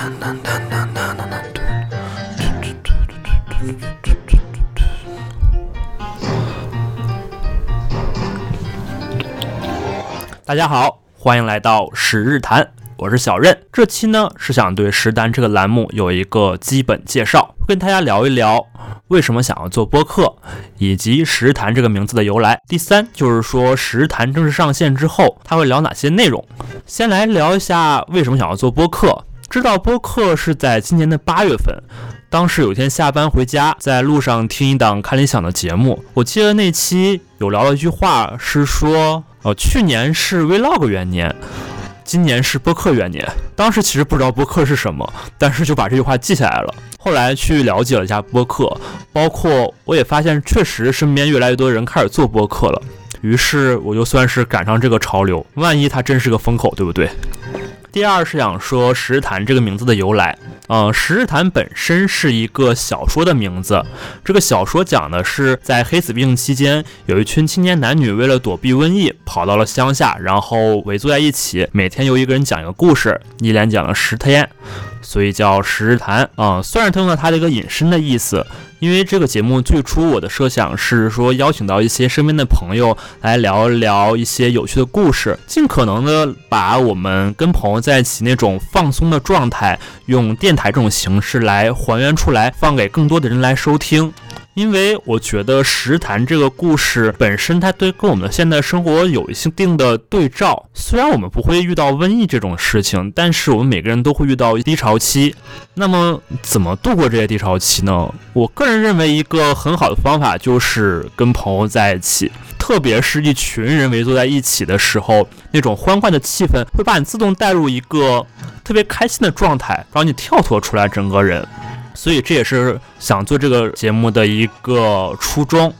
大家好，欢迎来到十日谈，我是小任。这期呢是想对十单这个栏目有一个基本介绍，跟大家聊一聊为什么想要做播客，以及十日谈这个名字的由来。第三就是说十日谈正式上线之后，它会聊哪些内容。先来聊一下为什么想要做播客，知道播客是在今年的八月份。当时有一天下班回家，在路上听一档看理想的节目，我记得那期有聊了一句话，是说，呃，去年是 Vlog 元年，今年是播客元年。当时其实不知道播客是什么，但是就把这句话记下来了。后来去了解了一下播客，包括我也发现，确实身边越来越多人开始做播客了。于是我就算是赶上这个潮流，万一它真是个风口，对不对？第二是想说《十日谈》这个名字的由来。嗯，《十日谈》本身是一个小说的名字。这个小说讲的是在黑死病期间，有一群青年男女为了躲避瘟疫，跑到了乡下，然后围坐在一起，每天由一个人讲一个故事，一连讲了十天。所以叫十日谈啊，算是他用了他的一个隐身的意思。因为这个节目最初我的设想是说邀请到一些身边的朋友来聊一聊一些有趣的故事，尽可能的把我们跟朋友在一起那种放松的状态，用电台这种形式来还原出来，放给更多的人来收听。因为我觉得《石潭》这个故事本身，它对跟我们的现代生活有一定的对照。虽然我们不会遇到瘟疫这种事情，但是我们每个人都会遇到低潮期。那么，怎么度过这些低潮期呢？我个人认为，一个很好的方法就是跟朋友在一起，特别是一群人围坐在一起的时候，那种欢快的气氛会把你自动带入一个特别开心的状态，让你跳脱出来整个人。所以这也是想做这个节目的一个初衷。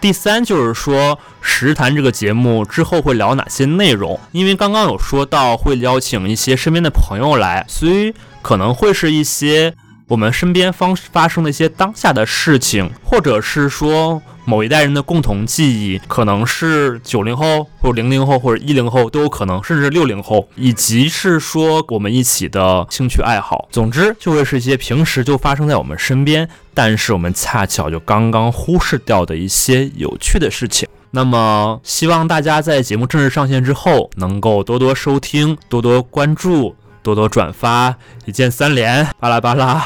第三就是说，《实谈》这个节目之后会聊哪些内容？因为刚刚有说到会邀请一些身边的朋友来，所以可能会是一些我们身边方发生的一些当下的事情，或者是说。某一代人的共同记忆，可能是九零后，或者零零后，或者一零后都有可能，甚至六零后，以及是说我们一起的兴趣爱好。总之，就会是一些平时就发生在我们身边，但是我们恰巧就刚刚忽视掉的一些有趣的事情。那么，希望大家在节目正式上线之后，能够多多收听，多多关注，多多转发，一键三连，巴拉巴拉。